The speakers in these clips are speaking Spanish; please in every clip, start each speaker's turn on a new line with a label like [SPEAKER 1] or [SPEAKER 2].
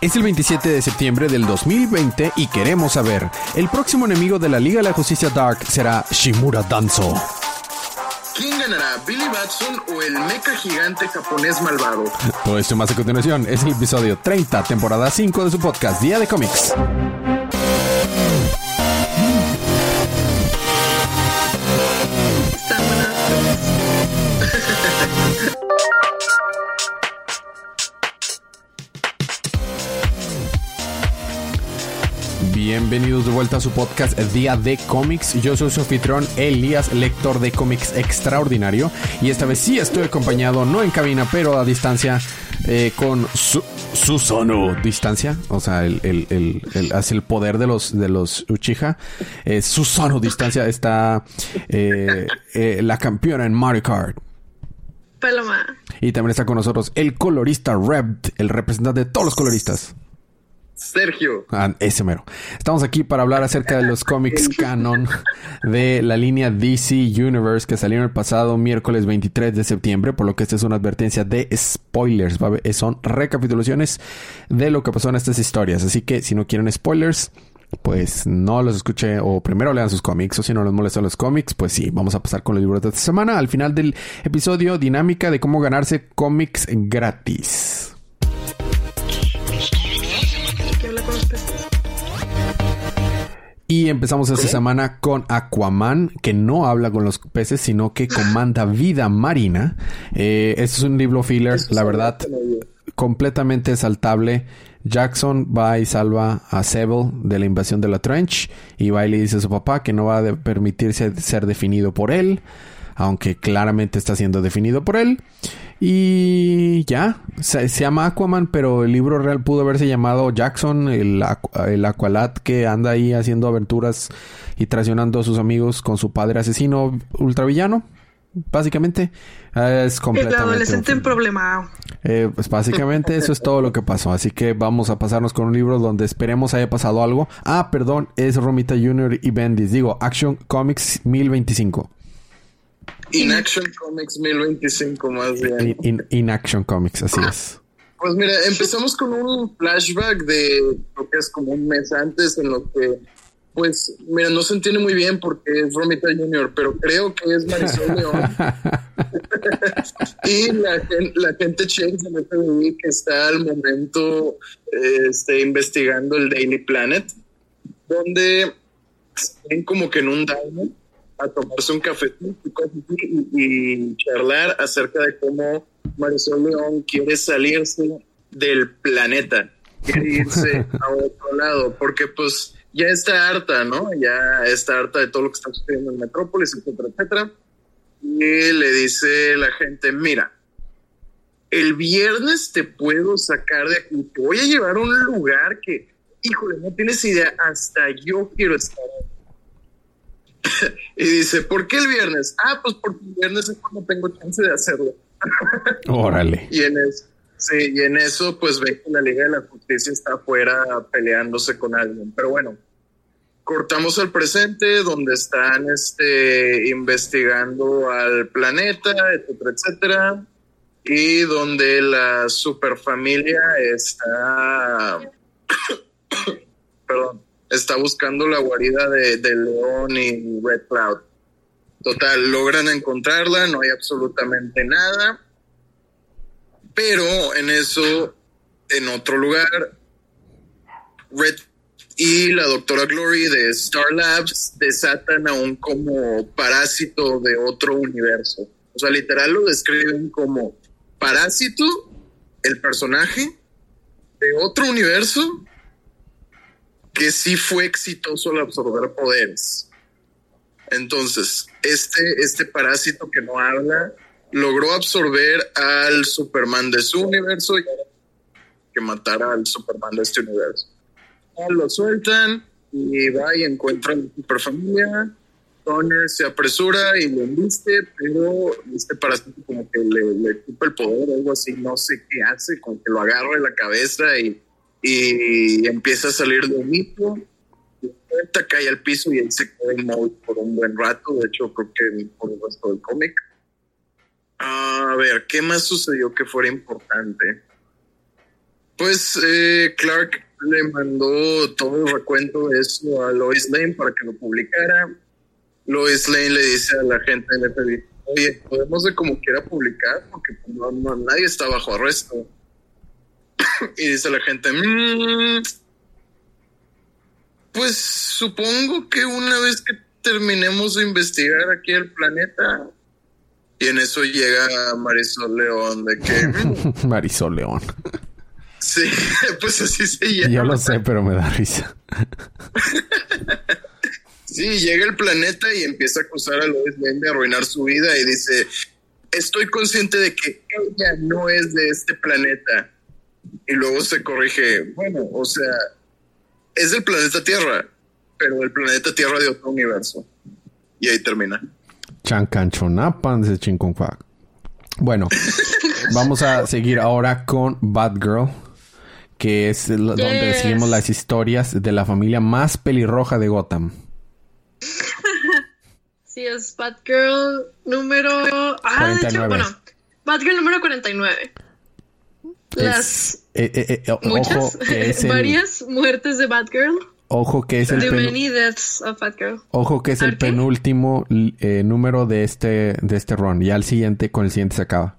[SPEAKER 1] Es el 27 de septiembre del 2020 y queremos saber, ¿el próximo enemigo de la Liga de la Justicia Dark será Shimura Danzo?
[SPEAKER 2] ¿Quién ganará, Billy Batson o el mecha gigante japonés malvado?
[SPEAKER 1] Todo esto más a continuación es el episodio 30, temporada 5 de su podcast Día de Cómics. Bienvenidos de vuelta a su podcast Día de Cómics. Yo soy su anfitrión Elías, lector de cómics extraordinario. Y esta vez sí estoy acompañado, no en cabina, pero a distancia, eh, con su, Susano. Distancia, o sea, el, el, el, hace el poder de los, de los Uchiha. Eh, Susano Distancia está eh, eh, la campeona en Mario Kart.
[SPEAKER 3] Paloma.
[SPEAKER 1] Y también está con nosotros el colorista Reb, el representante de todos los coloristas.
[SPEAKER 2] Sergio.
[SPEAKER 1] Ah, ese mero. Estamos aquí para hablar acerca de los cómics canon de la línea DC Universe que salieron el pasado miércoles 23 de septiembre, por lo que esta es una advertencia de spoilers. Son recapitulaciones de lo que pasó en estas historias. Así que si no quieren spoilers, pues no los escuche o primero lean sus cómics o si no les molestan los cómics, pues sí, vamos a pasar con los libros de esta semana. Al final del episodio, dinámica de cómo ganarse cómics gratis. Y empezamos esta semana con Aquaman, que no habla con los peces, sino que comanda vida marina. Eh, este es un libro filler, la verdad, completamente saltable. Jackson va y salva a Sable de la invasión de la Trench y va y le dice a su papá que no va a permitirse ser definido por él, aunque claramente está siendo definido por él. Y ya, se, llama Aquaman, pero el libro real pudo haberse llamado Jackson, el, el Aqualad que anda ahí haciendo aventuras y traicionando a sus amigos con su padre asesino ultravillano. Básicamente, es completamente.
[SPEAKER 3] El adolescente en problema.
[SPEAKER 1] Eh, pues básicamente eso es todo lo que pasó. Así que vamos a pasarnos con un libro donde esperemos haya pasado algo. Ah, perdón, es Romita Jr. y Bendis. Digo, Action Comics 1025.
[SPEAKER 2] Inaction Comics 1025 más bien.
[SPEAKER 1] In, in, Action Comics, así es.
[SPEAKER 2] Pues mira, empezamos con un flashback de lo que es como un mes antes en lo que, pues, mira, no se entiende muy bien porque es Romita Jr., pero creo que es Marisol León. y la, la gente Chase en FBI que está al momento este, investigando el Daily Planet, donde están como que en un diamond a tomarse un café y, charlar acerca de cómo Marisol León quiere salirse del planeta, quiere irse a otro lado, porque pues ya está harta, ¿no? Ya está harta de todo lo que está sucediendo en Metrópolis, etcétera, etcétera. Y le dice la gente, mira, el viernes te puedo sacar de aquí, te voy a llevar a un lugar que, híjole, no tienes idea, hasta yo quiero estar y dice, ¿por qué el viernes? Ah, pues porque el viernes es cuando tengo chance de hacerlo.
[SPEAKER 1] Órale.
[SPEAKER 2] y en eso, sí, y en eso pues ve que la Liga de la Justicia está afuera peleándose con alguien. Pero bueno, cortamos al presente donde están este, investigando al planeta, etcétera, etcétera. Y donde la superfamilia está... Perdón está buscando la guarida de, León y Red Cloud. Total, logran encontrarla, no hay absolutamente nada. Pero en eso, en otro lugar, Red y la doctora Glory de Star Labs desatan a un como parásito de otro universo. O sea, literal lo describen como parásito, el personaje de otro universo que sí fue exitoso al absorber poderes. Entonces, este, este parásito que no habla logró absorber al Superman de su universo y que matara al Superman de este universo. Lo sueltan y va y encuentra a la superfamilia. Donner se apresura y lo enviste, pero este parásito como que le, le el poder o algo así, no sé qué hace, como que lo agarra de la cabeza y y empieza a salir de mito, cae al piso y él se queda inmóvil por un buen rato, de hecho creo que por el resto del cómic. A ver, ¿qué más sucedió que fuera importante? Pues eh, Clark le mandó todo el recuento de eso a Lois Lane para que lo publicara. Lois Lane le dice a la gente del FBI, oye, podemos de como quiera publicar porque pues, no, no- nadie está bajo arresto. Y dice la gente, "Mm, pues supongo que una vez que terminemos de investigar aquí el planeta, y en eso llega Marisol León de que, "Mm,
[SPEAKER 1] Marisol León.
[SPEAKER 2] sí, pues así se llama.
[SPEAKER 1] Yo lo sé, pero me da risa.
[SPEAKER 2] Sí, llega el planeta y empieza a acusar a Lois Lane de arruinar su vida y dice, estoy consciente de que ella no es de este planeta. Y luego se corrige, bueno, o sea, es del planeta Tierra, pero del planeta Tierra de otro universo. Y ahí termina.
[SPEAKER 1] Chancanchonapan de Chincunquac. Bueno, vamos a seguir ahora con Batgirl, que es el- donde seguimos las historias de la familia más pelirroja de Gotham.
[SPEAKER 3] Sí, es Batgirl número. Ah, de hecho,
[SPEAKER 1] 49.
[SPEAKER 3] bueno, Batgirl número 49. Las
[SPEAKER 1] Es- eh, eh, eh,
[SPEAKER 3] muchas,
[SPEAKER 1] ojo que es el,
[SPEAKER 3] varias muertes de Batgirl.
[SPEAKER 1] ojo que es el
[SPEAKER 3] The many deaths of Batgirl.
[SPEAKER 1] ojo que es el
[SPEAKER 3] ¿Al
[SPEAKER 1] penúltimo eh, número de este de este run. Ya el siguiente con el siguiente se acaba.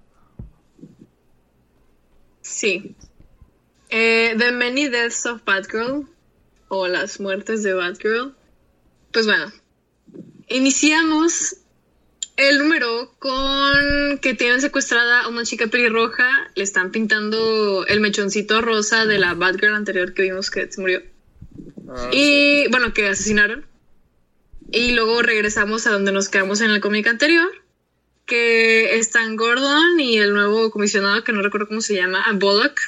[SPEAKER 3] Sí. The Many Deaths of Batgirl. O las muertes de Batgirl. Pues bueno. Iniciamos el número con que tienen secuestrada a una chica pelirroja. Le están pintando el mechoncito rosa de la Batgirl anterior que vimos que se murió.
[SPEAKER 2] Ah,
[SPEAKER 3] Y bueno, que asesinaron. Y luego regresamos a donde nos quedamos en el cómic anterior. Que están Gordon y el nuevo comisionado, que no recuerdo cómo se llama, a Bullock.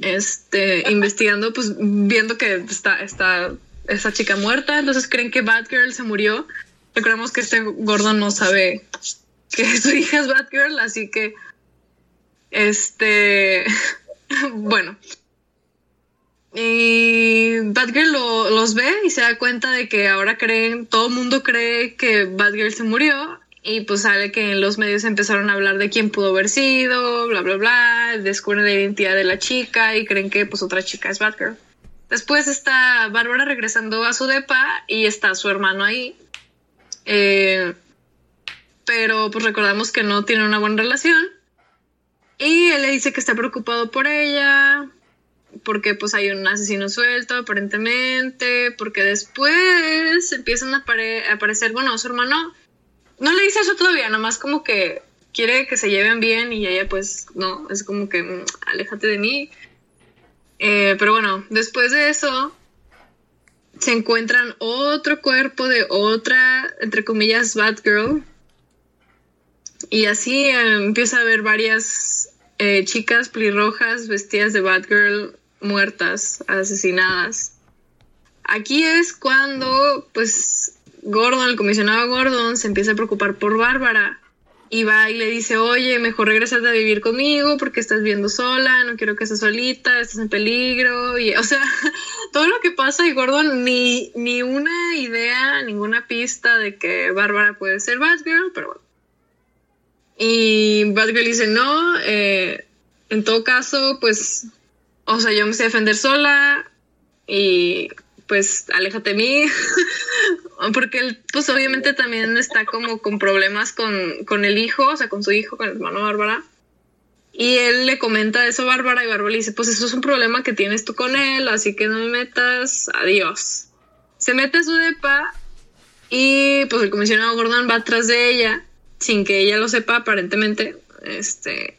[SPEAKER 3] Este, investigando, pues viendo que está, está esta chica muerta. Entonces creen que Batgirl se murió. Recordemos que este Gordon no sabe que su hija es Batgirl, así que. Este. bueno. Y Batgirl lo- los ve y se da cuenta de que ahora creen, todo el mundo cree que Batgirl se murió. Y pues sale que en los medios empezaron a hablar de quién pudo haber sido, bla, bla, bla. Descubren la identidad de la chica y creen que pues otra chica es Batgirl. Después está Bárbara regresando a su depa y está su hermano ahí. Eh, pero pues recordamos que no tienen una buena relación. Y él le dice que está preocupado por ella, porque pues hay un asesino suelto aparentemente, porque después empiezan a, apare- aparecer, bueno, su hermano no le dice eso todavía, nomás como que quiere que se lleven bien y ella pues no, es como que "Mm, aléjate de mí. Eh, pero bueno, después de eso se encuentran otro cuerpo de otra, entre comillas, Batgirl. Y así eh, empieza a haber varias eh, chicas pelirrojas vestidas de Batgirl muertas, asesinadas. Aquí es cuando, pues, Gordon, el comisionado Gordon, se empieza a preocupar por Bárbara. Y va y le dice, oye, mejor regresate a vivir conmigo porque estás viviendo sola, no quiero que estés solita, estás en peligro. Y, o sea, todo lo que pasa y Gordon ni, ni una idea, ninguna pista de que Bárbara puede ser Batgirl, pero bueno. Y Batgirl dice, no, eh, en todo caso, pues, o sea, yo me sé defender sola y pues aléjate de mí. Porque él, pues obviamente también está como con problemas con, con el hijo, o sea, con su hijo, con el hermano Bárbara. Y él le comenta eso a Bárbara y Bárbara le dice, pues eso es un problema que tienes tú con él, así que no me metas, adiós. Se mete a su depa y pues el comisionado Gordon va atrás de ella, sin que ella lo sepa aparentemente. Este...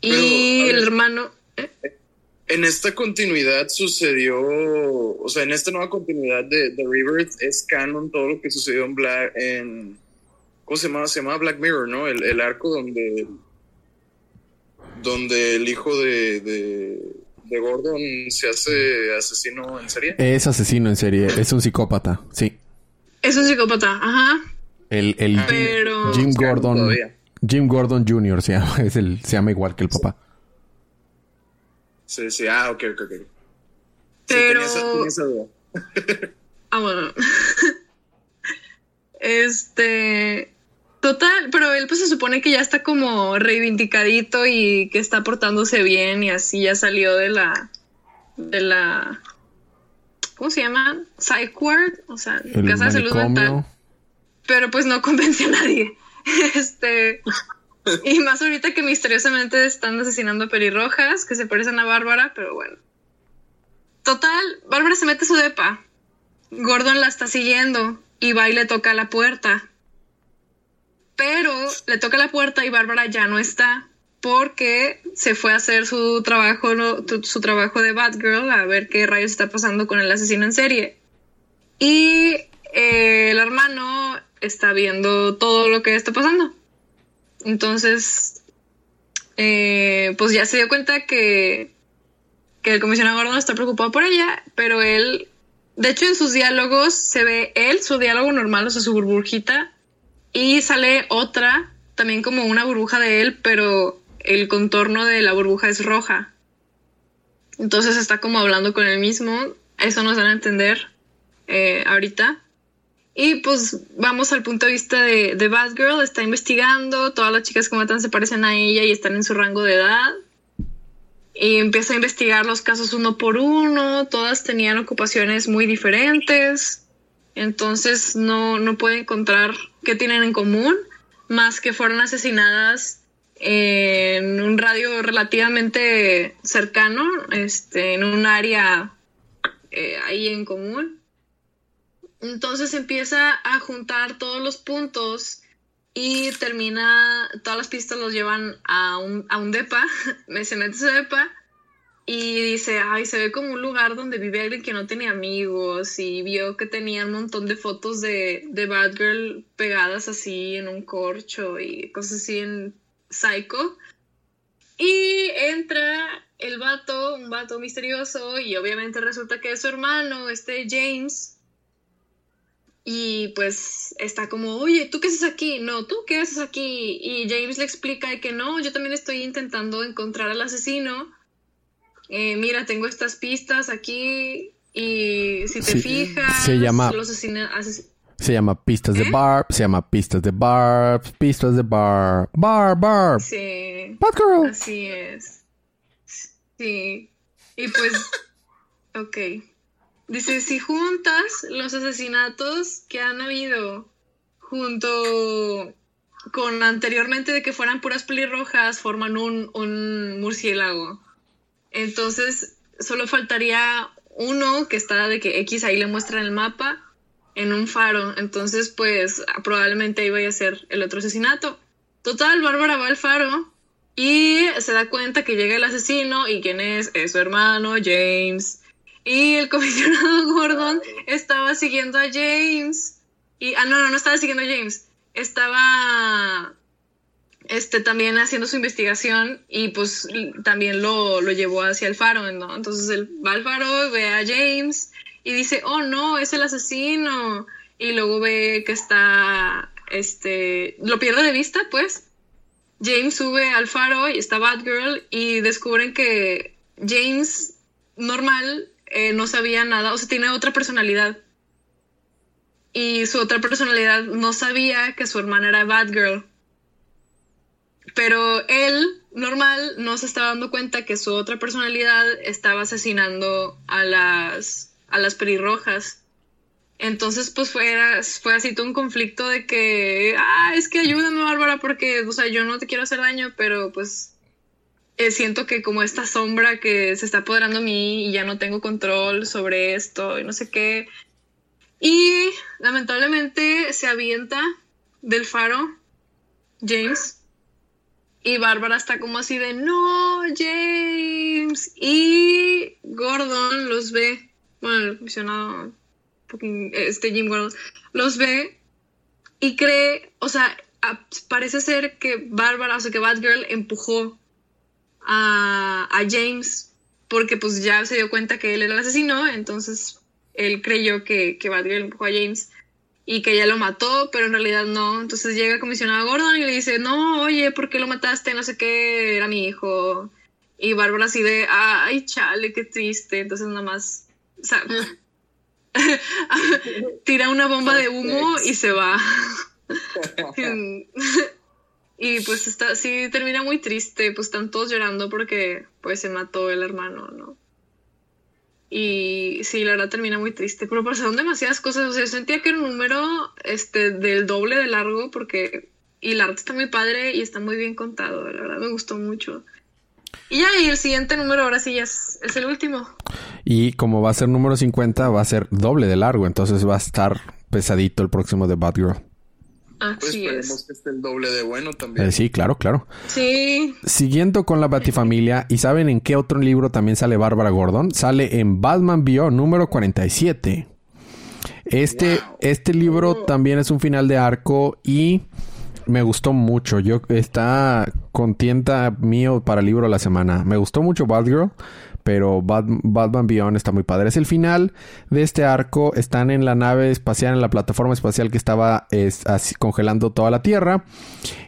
[SPEAKER 3] Y
[SPEAKER 2] Pero,
[SPEAKER 3] el hermano... ¿eh?
[SPEAKER 2] En esta continuidad sucedió, o sea, en esta nueva continuidad de, de Rebirth es canon todo lo que sucedió en Black, en, ¿cómo se llama? Se llama Black Mirror, ¿no? El, el arco donde, donde el hijo de, de, de Gordon se hace asesino en serie.
[SPEAKER 1] Es asesino en serie, es un psicópata, sí.
[SPEAKER 3] Es un psicópata, ajá.
[SPEAKER 1] El, el Jim,
[SPEAKER 3] Pero-
[SPEAKER 1] Gordon,
[SPEAKER 2] todavía.
[SPEAKER 1] Jim Gordon Jr. se llama, es el, se llama igual que el papá.
[SPEAKER 2] Sí, sí, ah, ok, ok, ok. Sí,
[SPEAKER 3] Pero-
[SPEAKER 2] tenía esa- tenía esa duda.
[SPEAKER 3] Ah, bueno. este. Total, pero él pues se supone que ya está como reivindicadito y que está portándose bien y así ya salió de la de la ¿cómo se llama? Psych ward, o sea, casa de salud mental. Pero pues no convence a nadie. Este y más ahorita que misteriosamente están asesinando a pelirrojas que se parecen a Bárbara, pero bueno. Total, Bárbara se mete su depa. Gordon la está siguiendo y va y le toca la puerta pero le toca la puerta y Bárbara ya no está porque se fue a hacer su trabajo, su trabajo de Batgirl a ver qué rayos está pasando con el asesino en serie. Y eh, el hermano está viendo todo lo que está pasando. Entonces, eh, pues ya se dio cuenta que, que el comisionado Gordon está preocupado por ella, pero él, de hecho en sus diálogos se ve él, su diálogo normal, o sea, su burbujita, y sale otra, también como una burbuja de él, pero el contorno de la burbuja es roja. Entonces está como hablando con él mismo. Eso nos dan a entender eh, ahorita. Y pues vamos al punto de vista de, de Batgirl. Está investigando. Todas las chicas que matan se parecen a ella y están en su rango de edad. Y empieza a investigar los casos uno por uno. Todas tenían ocupaciones muy diferentes. Entonces no, no puede encontrar qué tienen en común, más que fueron asesinadas en un radio relativamente cercano, este, en un área eh, ahí en común. Entonces empieza a juntar todos los puntos y termina, todas las pistas los llevan a un, a un depa, se mete ese depa y dice, ay, se ve como un lugar donde vive alguien que no tiene amigos y vio que tenía un montón de fotos de, de Batgirl pegadas así en un corcho y cosas así en Psycho. Y entra el vato, un vato misterioso y obviamente resulta que es su hermano, este James. Y pues está como, oye, ¿tú qué haces aquí? No, ¿tú qué haces aquí? Y James le explica que no, yo también estoy intentando encontrar al asesino eh, mira, tengo estas pistas aquí y si te fijas,
[SPEAKER 1] se llama, se llama pistas de ¿Eh? Barb, se llama pistas de Barb, pistas de Barb, Barb, Barb.
[SPEAKER 3] Sí.
[SPEAKER 1] Batgirl.
[SPEAKER 3] Así es. Sí. Y pues, ok. Dice, si juntas los asesinatos que han habido junto con anteriormente de que fueran puras pelirrojas, forman un, un murciélago. Entonces, solo faltaría uno que está de que X ahí le muestra el mapa en un faro. Entonces, pues probablemente ahí vaya a ser el otro asesinato. Total, Bárbara va al faro y se da cuenta que llega el asesino y quién es, es su hermano James. Y el comisionado Gordon estaba siguiendo a James. Y, ah, no, no, no estaba siguiendo a James. Estaba este, también haciendo su investigación y pues también lo, llevó hacia el faro, ¿no? Entonces él va al faro, ve a James y dice, oh no, es el asesino. Y luego ve que está, este, lo pierde de vista, pues. James sube al faro y está Batgirl y descubren que James, normal, eh, no sabía nada, o sea, tiene otra personalidad. Y su otra personalidad no sabía que su hermana era Batgirl. Pero él, normal, no se estaba dando cuenta que su otra personalidad estaba asesinando a las, a las pelirrojas. Entonces, pues fue, fue así todo un conflicto de que, ah, es que ayúdame, Bárbara, porque, o sea, yo no te quiero hacer daño, pero pues eh, siento que como esta sombra que se está apoderando a mí y ya no tengo control sobre esto y no sé qué. Y lamentablemente se avienta del faro James y Bárbara está como así de, no, James. Y Gordon los ve, bueno, el comisionado, este Jim Gordon, los ve y cree, o sea, parece ser que Bárbara, o sea, que Batgirl empujó a, a James porque pues ya se dio cuenta que él era el asesino, entonces él creyó que, que Batgirl empujó a James y que ella lo mató, pero en realidad no. Entonces llega el comisionado Gordon y le dice, no, oye, ¿por qué lo mataste? No sé qué, era mi hijo. Y Bárbara así de, ay, chale, qué triste. Entonces nada más, o sea, tira una bomba de humo y se va. y pues está, sí termina muy triste, pues están todos llorando porque pues se mató el hermano, ¿no? Y sí, la verdad termina muy triste, pero pasaron demasiadas cosas, o sea, sentía que era un número este, del doble de largo porque... Y el arte está muy padre y está muy bien contado, la verdad me gustó mucho. Y ya, y el siguiente número ahora sí ya es, es el último.
[SPEAKER 1] Y como va a ser número 50, va a ser doble de largo, entonces va a estar pesadito el próximo de Batgirl.
[SPEAKER 2] Pues esperemos que esté el doble de bueno también.
[SPEAKER 1] Eh, sí, claro, claro.
[SPEAKER 3] Sí.
[SPEAKER 1] Siguiendo con la Batifamilia, ¿y saben en qué otro libro también sale Bárbara Gordon? Sale en Batman Beyond número 47. Este, este libro también es un final de arco y me gustó mucho. Yo está contienda mío para el libro de la semana. Me gustó mucho Batgirl pero Batman Beyond está muy padre. Es el final de este arco. Están en la nave espacial, en la plataforma espacial que estaba así, congelando toda la Tierra.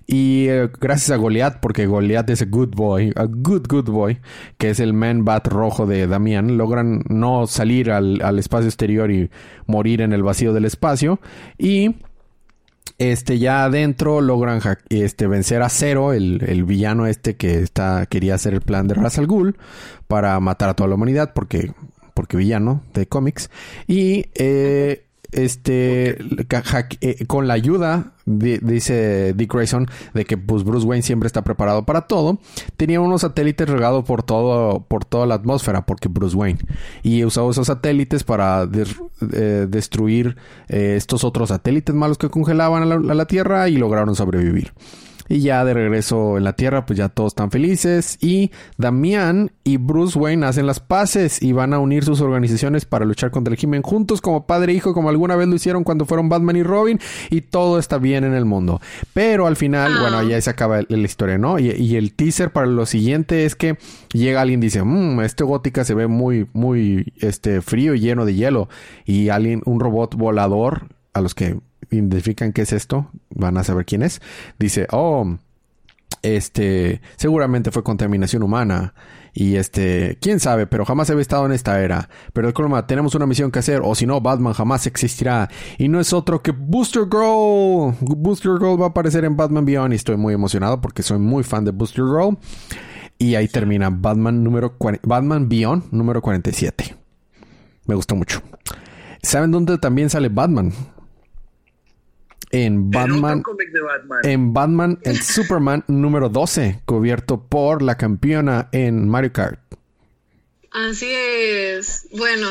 [SPEAKER 1] Y eh, gracias a Goliath, porque Goliath es a good boy, a good, good boy, que es el man bat rojo de Damián, logran no salir al, al espacio exterior y morir en el vacío del espacio. Y este, ya adentro logran este, vencer a Zero, el, villano este que está, quería hacer el plan de Ra's al Ghul para matar a toda la humanidad porque, porque villano de cómics. Y eh, este eh, con la ayuda dice Dick Grayson de que pues, Bruce Wayne siempre está preparado para todo tenía unos satélites regados por todo por toda la atmósfera porque Bruce Wayne y usaba esos satélites para eh, destruir eh, estos otros satélites malos que congelaban a la Tierra y lograron sobrevivir y ya de regreso en la Tierra, pues ya todos están felices. Y Damián y Bruce Wayne hacen las paces y van a unir sus organizaciones para luchar contra el crimen juntos como padre e hijo, como alguna vez lo hicieron cuando fueron Batman y Robin. Y todo está bien en el mundo. Pero al final, ah. bueno, ya se acaba la historia, ¿no? Y, el teaser para lo siguiente es que llega alguien y dice, mmm, este gótica se ve muy, muy, este, frío y lleno de hielo. Y alguien, un robot volador, a los que identifican qué es esto, van a saber quién es. Dice, oh, este, seguramente fue contaminación humana. Y este, quién sabe, pero jamás había estado en esta era. Pero el problema, tenemos una misión que hacer, o si no, Batman jamás existirá. Y no es otro que Booster Girl. Booster Girl va a aparecer en Batman Beyond y estoy muy emocionado porque soy muy fan de Booster Girl. Y ahí termina Batman número Batman Beyond número 47. Me gustó mucho. ¿Saben dónde también sale Batman? En Batman, en Batman, el Superman número 12, cubierto por la campeona en Mario Kart.
[SPEAKER 3] Así es. Bueno,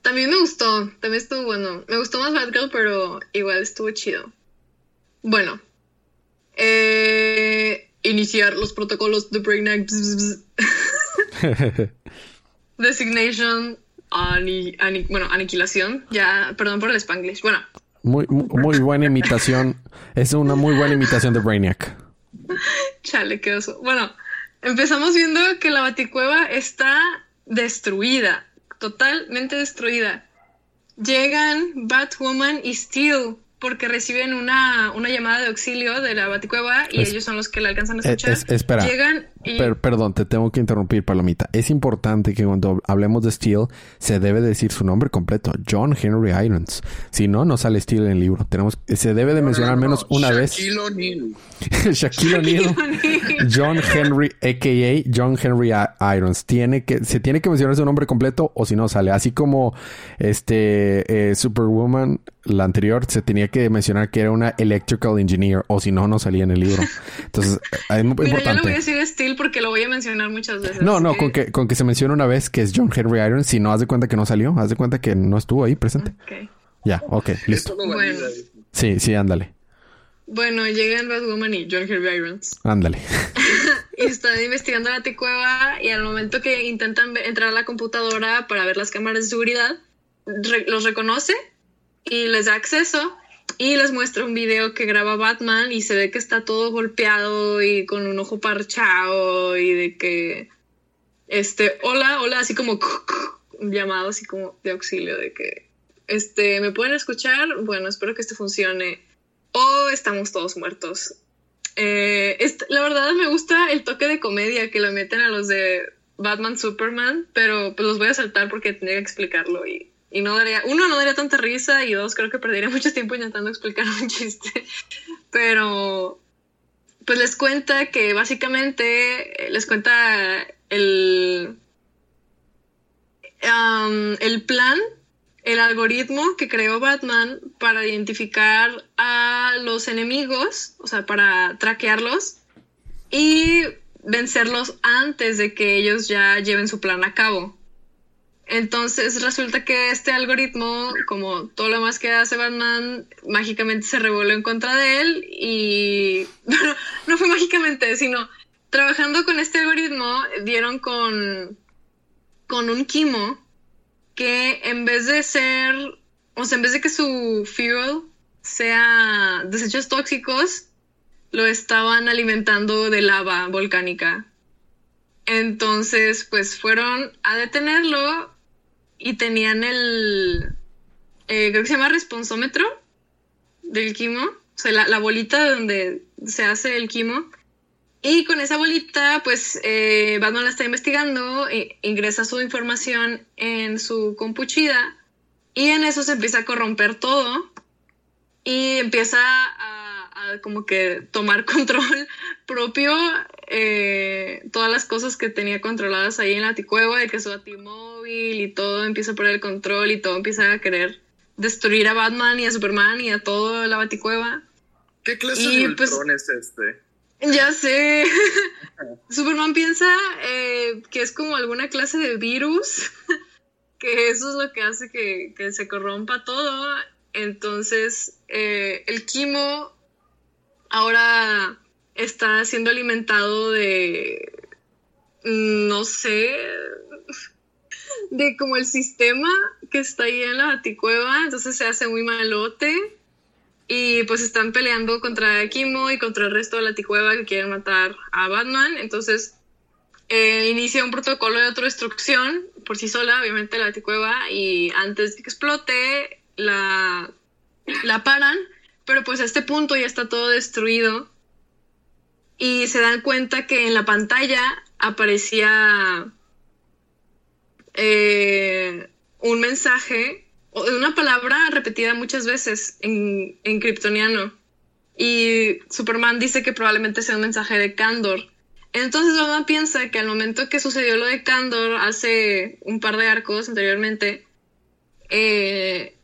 [SPEAKER 3] también me gustó, también estuvo bueno. Me gustó más Batgirl, pero igual estuvo chido. Bueno, eh, iniciar los protocolos de Breakneck. Designation, bueno, aniquilación. Ya, perdón por el Spanglish. Bueno,
[SPEAKER 1] muy, muy buena imitación. es una muy buena imitación de Brainiac.
[SPEAKER 3] Chale, qué oso. Bueno, empezamos viendo que la baticueva está destruida. Totalmente destruida. Llegan Batwoman y Steel porque reciben una, una llamada de auxilio de la Baticueva y ellos son los que la alcanzan a escuchar.
[SPEAKER 1] espera.
[SPEAKER 3] Llegan
[SPEAKER 1] perdón, te tengo que interrumpir, Palomita. Es importante que cuando hablemos de Steel se debe decir su nombre completo, John Henry Irons. Si no, no sale Steel en el libro. Tenemos, se debe de mencionar al menos una vez.
[SPEAKER 2] Shaquille O'Neal.
[SPEAKER 1] Shaquille O'Neal. John Henry, a.k.a. John Henry Irons. Tiene que, se tiene que mencionar su nombre completo o si no sale. Así como este eh, Superwoman, la anterior, se tenía que mencionar que era una electrical engineer o si no, no salía en el libro. Entonces, es muy importante.
[SPEAKER 3] voy a decir Steel porque lo voy a mencionar muchas veces.
[SPEAKER 1] No, no, con, que, con que se mencione una vez que es John Henry Irons, si no, haz de cuenta que no salió, haz de cuenta que no estuvo ahí presente. Ya, ok, listo. Sí, sí, ándale.
[SPEAKER 3] Bueno, llegan Batwoman y John Henry Irons.
[SPEAKER 1] Ándale.
[SPEAKER 3] y están investigando la T-Cueva y al momento que intentan entrar a la computadora para ver las cámaras de seguridad, los reconoce y les da acceso y les muestra un video que graba Batman y se ve que está todo golpeado y con un ojo parchado y de que, este, hola, hola, así como un llamado así como de auxilio de que, este, ¿me pueden escuchar? Bueno, espero que esto funcione. O estamos todos muertos. Eh, la verdad me gusta el toque de comedia que le meten a los de Batman Superman, pero pues los voy a saltar porque tendría que explicarlo y y no daría, uno, no daría tanta risa y dos, creo que perdería mucho tiempo intentando explicar un chiste. Pero, pues les cuenta que básicamente, les cuenta el, el plan, el algoritmo que creó Batman para identificar a los enemigos, o sea, para traquearlos y vencerlos antes de que ellos ya lleven su plan a cabo. Entonces resulta que este algoritmo, como todo lo más que hace Batman, mágicamente se revolvió en contra de él y no fue mágicamente, sino trabajando con este algoritmo dieron con, con un quimo que en vez de ser, o sea, en vez de que su fuel sea desechos tóxicos, lo estaban alimentando de lava volcánica. Entonces, pues fueron a detenerlo y tenían el, eh, creo que se llama responsómetro del quimo, o sea, la, bolita donde se hace el quimo. Y con esa bolita, pues eh, Batman la está investigando, e ingresa su información en su compuchida y en eso se empieza a corromper todo y empieza a como que tomar control propio eh, todas las cosas que tenía controladas ahí en la ticueva, de que su batimóvil y todo empieza a perder el control y todo empieza a querer destruir a Batman y a Superman y a toda la baticueva.
[SPEAKER 2] ¿Qué clase de pues, es este?
[SPEAKER 3] Ya sé. Superman piensa eh, que es como alguna clase de virus, que eso es lo que hace que, que se corrompa todo. Entonces, eh, el quimo ahora está siendo alimentado de, no sé, de como el sistema que está ahí en la baticueva, entonces se hace muy malote y pues están peleando contra Kimo y contra el resto de la baticueva que quieren matar a Batman, entonces eh, inicia un protocolo de autodestrucción por sí sola, obviamente la baticueva, y antes de que explote la, la paran pero pues a este punto ya está todo destruido y se dan cuenta que en la pantalla aparecía eh, un mensaje una palabra repetida muchas veces en, en kryptoniano. Y Superman dice que probablemente sea un mensaje de Candor. Entonces Batman piensa que al momento que sucedió lo de Candor hace un par de arcos anteriormente, eh,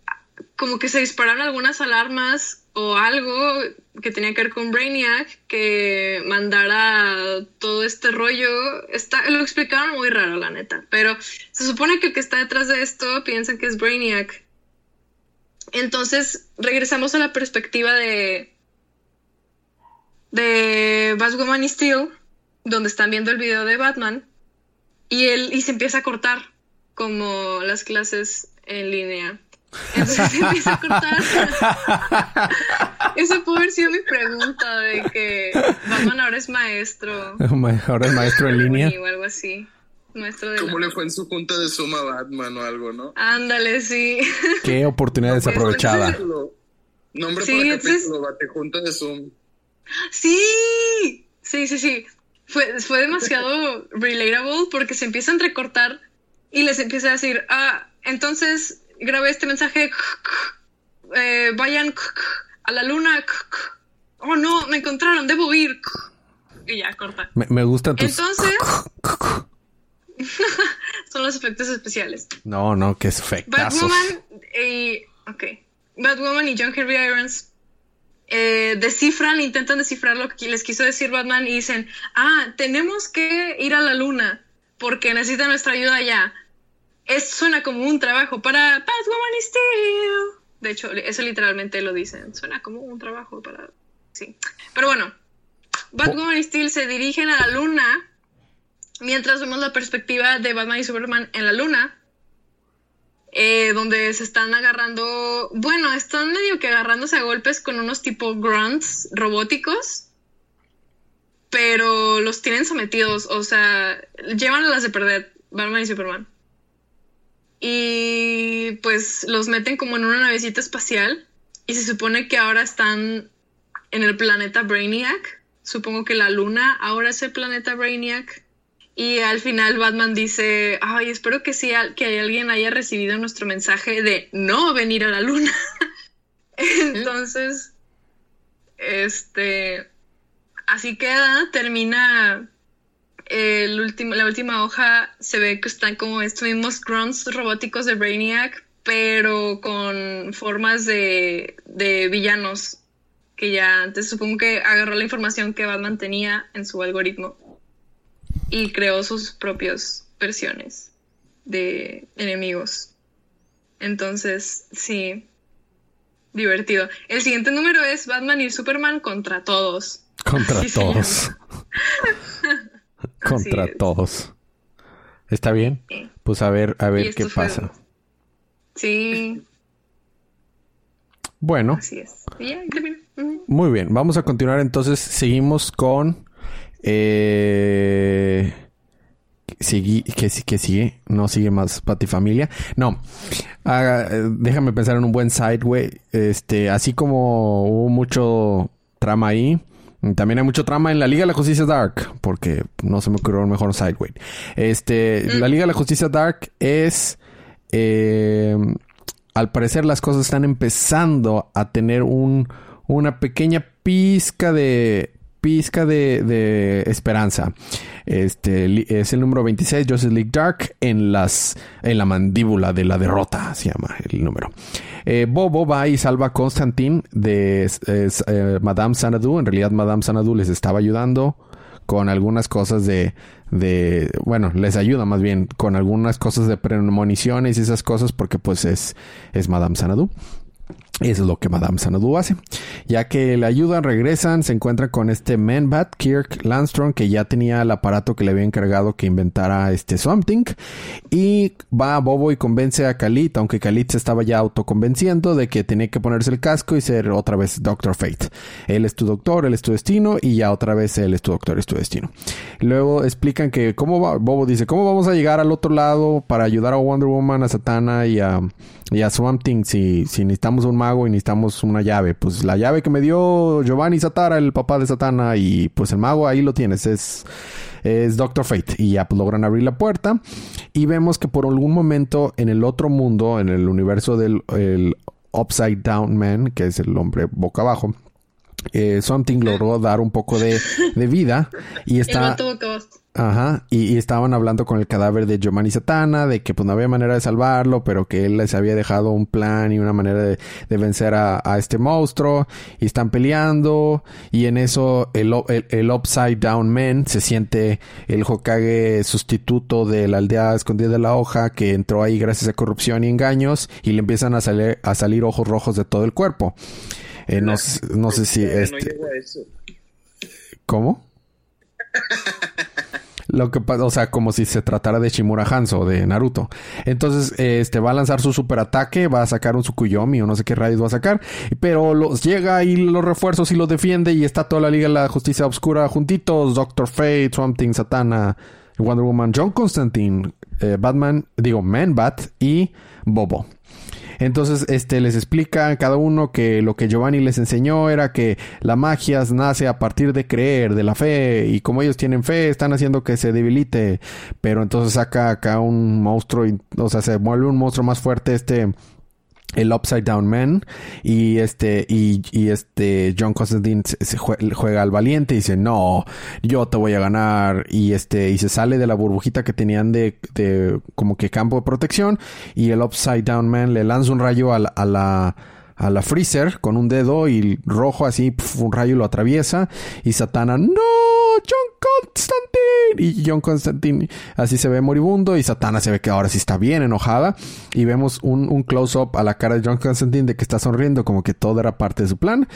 [SPEAKER 3] como que se dispararon algunas alarmas o algo que tenía que ver con Brainiac que mandara todo este rollo. Está, lo explicaron muy raro, la neta. Pero se supone que el que está detrás de esto piensa que es Brainiac. Entonces regresamos a la perspectiva de de Batwoman y Steel, donde están viendo el video de Batman y él y se empieza a cortar como las clases en línea. Entonces empieza a cortar. Esa puede haber sido mi pregunta de que Batman ahora es maestro.
[SPEAKER 1] Ahora es maestro en línea.
[SPEAKER 3] O algo así. Maestro de
[SPEAKER 2] ¿Cómo le fue en su junta de suma a Batman o algo, no?
[SPEAKER 3] Ándale, sí.
[SPEAKER 1] Qué oportunidad desaprovechada.
[SPEAKER 2] Nombre sí, para capítulo, bate junta de Zoom.
[SPEAKER 3] Sí, sí, sí, sí. Fue, fue demasiado relatable porque se empieza a entrecortar y les empieza a decir, ah, entonces grabé este mensaje, eh, vayan a la luna, oh no, me encontraron, debo ir. Y ya, corta.
[SPEAKER 1] Me, me gustan tus...
[SPEAKER 3] Entonces... son los efectos especiales.
[SPEAKER 1] No, no, que es efecto.
[SPEAKER 3] Batwoman y... Ok. Batwoman y John Henry Irons eh, descifran, intentan descifrar lo que les quiso decir Batman y dicen, ah, tenemos que ir a la luna porque necesita nuestra ayuda ya es, suena como un trabajo para Batwoman y Steel. De hecho, eso literalmente lo dicen. Suena como un trabajo para... Sí. Pero bueno, Batwoman y Steel se dirigen a la luna mientras vemos la perspectiva de Batman y Superman en la luna. Eh, donde se están agarrando, bueno, están medio que agarrándose a golpes con unos tipo grunts robóticos, pero los tienen sometidos, o sea, llevan a las de perder, Batman y Superman y pues los meten como en una navecita espacial y se supone que ahora están en el planeta Brainiac. Supongo que la luna ahora es el planeta Brainiac Y al final Batman dice, ay, espero que sí, que alguien haya recibido nuestro mensaje de no venir a la luna. Entonces, este, así queda, termina el último, la última hoja, se ve que están como estos mismos grunts robóticos de Brainiac, pero con formas de, de villanos que ya antes supongo que agarró la información que Batman tenía en su algoritmo y creó sus propias versiones de enemigos. Entonces, sí, divertido. El siguiente número es Batman y Superman contra todos.
[SPEAKER 1] Contra todos. contra todos. ¿Está bien? Pues a ver, a ver qué pasa.
[SPEAKER 3] Sí.
[SPEAKER 1] Bueno.
[SPEAKER 3] Así es.
[SPEAKER 1] Muy bien, vamos a continuar entonces. Seguimos con eh, sigue, que, que sigue, no sigue más Familia. No, ah, déjame pensar en un buen sideway. Este, así como hubo mucho trama ahí, también hay mucho trama en la Liga de la Justicia Dark, porque no se me ocurrió el mejor sideway. Este, la Liga de la Justicia Dark es, eh, al parecer las cosas están empezando a tener un, una pequeña pizca de pizca de, esperanza. Este es el número 26, Justice League Dark, en las en la mandíbula de la derrota, se llama el número. Eh, Bobo va y salva a Constantine de eh, Madame Sanadu. En realidad, Madame Sanadu les estaba ayudando con algunas cosas de, de, bueno, les ayuda más bien con algunas cosas de premoniciones y esas cosas porque pues es, es Madame Sanadu. Es lo que Madame Sanadu hace. Ya que le ayudan, regresan, se encuentran con este Manbat, Kirk Landstrom, que ya tenía el aparato que le había encargado que inventara este Something. Y va a Bobo y convence a Khalid, aunque Khalid se estaba ya autoconvenciendo de que tenía que ponerse el casco y ser otra vez Doctor Fate. Él es tu doctor, él es tu destino, y ya otra vez él es tu doctor, es tu destino. Luego explican que cómo va, Bobo dice, ¿cómo vamos a llegar al otro lado para ayudar a Wonder Woman, a Satana y a, y a Swamp si, si necesitamos un y necesitamos una llave. Pues la llave que me dio Giovanni Satara, el papá de Satana, y pues el mago ahí lo tienes, es, es Doctor Fate. Y ya pues, logran abrir la puerta y vemos que por algún momento en el otro mundo, en el universo del Upside Down Man, que es el hombre boca abajo, eh, Something logró dar un poco de, de vida y está... Ajá, y, estaban hablando con el cadáver de Giovanni Satana, de que pues no había manera de salvarlo, pero que él les había dejado un plan y una manera de, vencer a, este monstruo, y están peleando, y en eso el, el, Upside Down Man se siente el Hokage sustituto de la aldea escondida de la hoja, que entró ahí gracias a corrupción y engaños, y le empiezan a, salir, a salir ojos rojos de todo el cuerpo. Eh, no, no, sé si este... ¿Cómo? Lo que pasa, o sea, como si se tratara de Shimura Hanzo de Naruto. Entonces, este va a lanzar su super ataque, va a sacar un Tsukuyomi o no sé qué rayos va a sacar, pero los llega y los refuerzos y los defiende y está toda la Liga de la Justicia Oscura juntitos, Doctor Fate, Swamp Thing, Satana, Wonder Woman, John Constantine, eh, Batman, digo, Man Bat y Bobo. Entonces, este les explica a cada uno que lo que Giovanni les enseñó era que la magia nace a partir de creer, de la fe, y como ellos tienen fe, están haciendo que se debilite. Pero entonces saca acá un monstruo, o sea, se vuelve un monstruo más fuerte este el Upside Down Man y este y, este John Constantine se, juega, al valiente y dice no yo te voy a ganar y este y se sale de la burbujita que tenían de, de como que campo de protección y el Upside Down Man le lanza un rayo a a la a la Freezer con un dedo y rojo así, un rayo lo atraviesa y Satana, no, John Constantine. Y John Constantine así se ve moribundo y Satana se ve que ahora sí está bien enojada y vemos un, un close-up a la cara de John Constantine de que está sonriendo como que todo era parte de su plan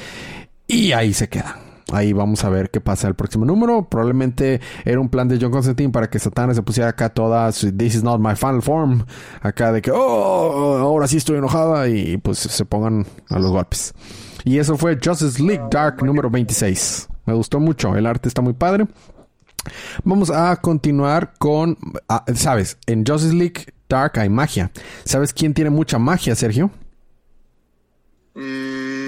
[SPEAKER 1] y ahí se queda. Ahí vamos a ver qué pasa el próximo número. Probablemente era un plan de John Constantine para que Satana se pusiera acá toda This is not my final form. Acá de que, oh, ahora sí estoy enojada y pues se pongan a los golpes. Y eso fue Justice League Dark número 26. Me gustó mucho. El arte está muy padre. Vamos a continuar con, ah, sabes, en Justice League Dark hay magia. ¿Sabes quién tiene mucha magia, Sergio?
[SPEAKER 2] Mm,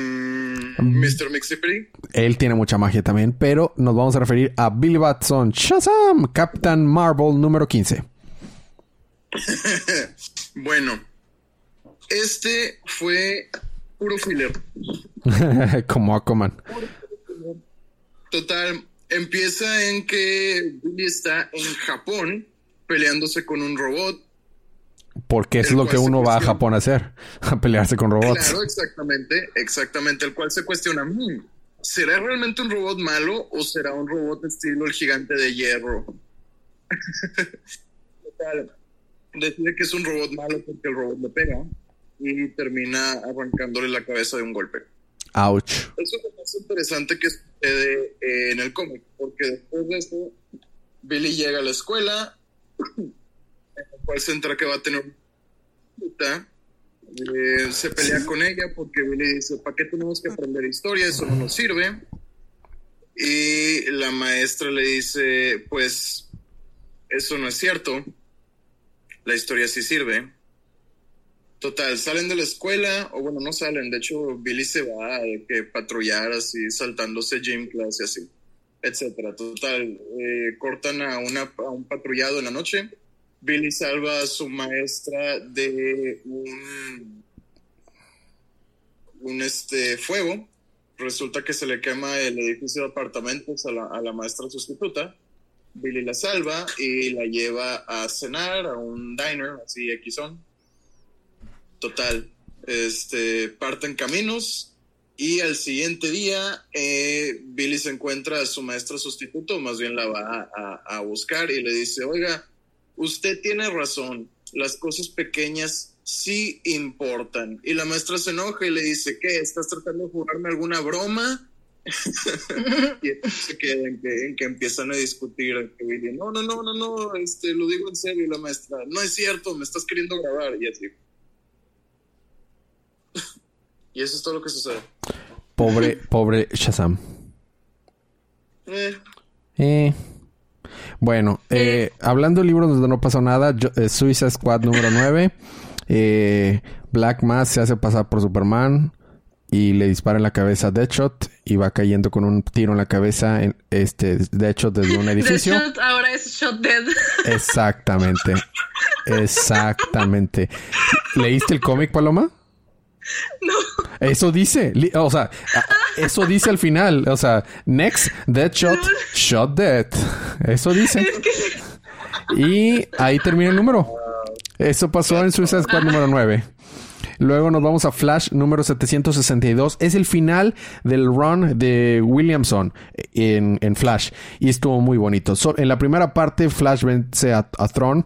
[SPEAKER 2] Mr. Mixipri.
[SPEAKER 1] Él tiene mucha magia también, pero nos vamos a referir a Billy Batson, Shazam, Captain Marvel número 15.
[SPEAKER 2] bueno, este fue puro filler.
[SPEAKER 1] Como Aquaman.
[SPEAKER 2] Total, empieza en que Billy está en Japón peleándose con un robot.
[SPEAKER 1] Porque es lo que uno va a Japón a hacer, a pelearse con robots.
[SPEAKER 2] Claro, exactamente, exactamente, el cual se cuestiona, hmm, ¿será realmente un robot malo o será un robot estilo el gigante de hierro? Total, decide que es un robot malo porque el robot le pega y termina arrancándole la cabeza de un golpe.
[SPEAKER 1] Ouch.
[SPEAKER 2] Eso es lo más interesante que sucede en el cómic, porque después de eso, Billy llega a la escuela, se entra que va a tener una eh, se pelea con ella porque Billy dice, ¿para qué tenemos que aprender historia? Eso no nos sirve. Y la maestra le dice, pues, eso no es cierto. La historia sí sirve. Total, salen de la escuela, o bueno, no salen, de hecho Billy se va a que patrullar así, saltándose gym class y así, etcétera. Total, eh, cortan a, una, a un patrullado en la noche. Billy salva a su maestra de un, un este, fuego. Resulta que se le quema el edificio de apartamentos a la, a la maestra sustituta. Billy la salva y la lleva a cenar a un diner, así Xon. Total, este, parten caminos y al siguiente día eh, Billy se encuentra a su maestra sustituto, más bien la va a, a buscar y le dice, oiga, usted tiene razón, las cosas pequeñas sí importan. Y la maestra se enoja y le dice, ¿qué? ¿Estás tratando de jugarme alguna broma? y se queda en que, en que, empiezan a discutir. Que no, no, no, no, no, este, lo digo en serio. Y la maestra, no es cierto, me estás queriendo grabar. Y así. y eso es todo lo que sucede.
[SPEAKER 1] Pobre, pobre Shazam.
[SPEAKER 2] Eh.
[SPEAKER 1] Eh. Bueno, eh, hablando de libros donde no pasó nada, yo, eh, Suicide Squad número 9. Eh, Black Mass se hace pasar por Superman y le dispara en la cabeza a Deadshot y va cayendo con un tiro en la cabeza en este Deadshot desde un edificio.
[SPEAKER 3] Deadshot ahora es Shot Dead.
[SPEAKER 1] Exactamente. Exactamente. ¿Leíste el cómic, Paloma?
[SPEAKER 3] No.
[SPEAKER 1] Eso dice, o sea, eso dice al final, o sea, next Deadshot, shot dead. Eso dice.
[SPEAKER 3] Es que
[SPEAKER 1] Y ahí termina el número. Eso pasó en Suicide Squad número 9. Luego nos vamos a Flash número 762. Es el final del run de Williamson en, en Flash. Y estuvo muy bonito. So- en la primera parte, Flash vence a, a Tron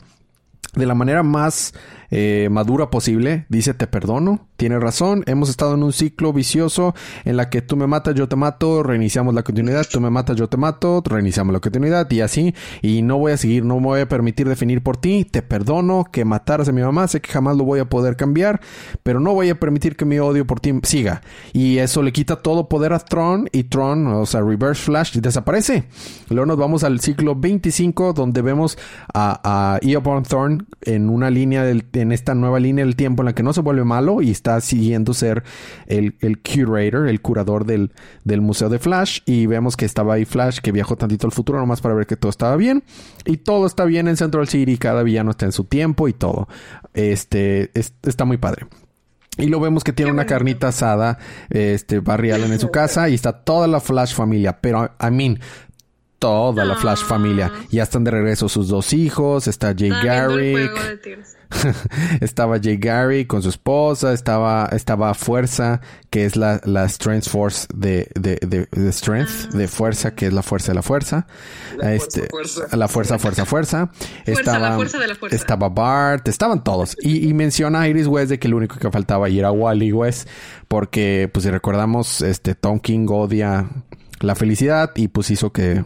[SPEAKER 1] de la manera más eh, madura posible. Dice, te perdono, tienes razón. Hemos estado en un ciclo vicioso en la que tú me matas, yo te mato, reiniciamos la continuidad, tú me matas, yo te mato, reiniciamos la continuidad y así. Y no voy a seguir, no me voy a permitir definir por ti. Te perdono que mataras a mi mamá, sé que jamás lo voy a poder cambiar, pero no voy a permitir que mi odio por ti siga. Y eso le quita todo poder a Tron y Tron, o sea, Reverse Flash, desaparece. Luego nos vamos al ciclo 25 donde vemos a, a Thorn en una línea del, en esta nueva línea del tiempo en la que no se vuelve malo y está siguiendo ser el, el curator, el curador del, del museo de Flash y vemos que estaba ahí Flash que viajó tantito al futuro nomás para ver que todo estaba bien y todo está bien en Central City, cada villano está en su tiempo y todo. Este es- está muy padre. Y lo vemos que tiene una carnita asada, este, Barry Allen en su casa y está toda la Flash familia. Pero, I mean, toda la Flash
[SPEAKER 3] Ah.
[SPEAKER 1] familia. Ya están de regreso sus dos hijos, está Jay
[SPEAKER 3] estaba el
[SPEAKER 1] Garrick,
[SPEAKER 3] juego de tiros.
[SPEAKER 1] estaba Jay Garrick con su esposa, estaba, estaba Fuerza, que es la, la Strength Force de, de, de, de Strength, de Fuerza, que es la fuerza de la fuerza.
[SPEAKER 2] La
[SPEAKER 1] este,
[SPEAKER 2] fuerza, fuerza.
[SPEAKER 1] La fuerza, fuerza, fuerza.
[SPEAKER 3] Fuerza, la fuerza de la fuerza.
[SPEAKER 1] Estaba Bart, estaban todos. Y, y menciona a Iris West de que lo único que faltaba ahí era Wally West, porque, pues si recordamos, este Tom King odia la felicidad y pues hizo que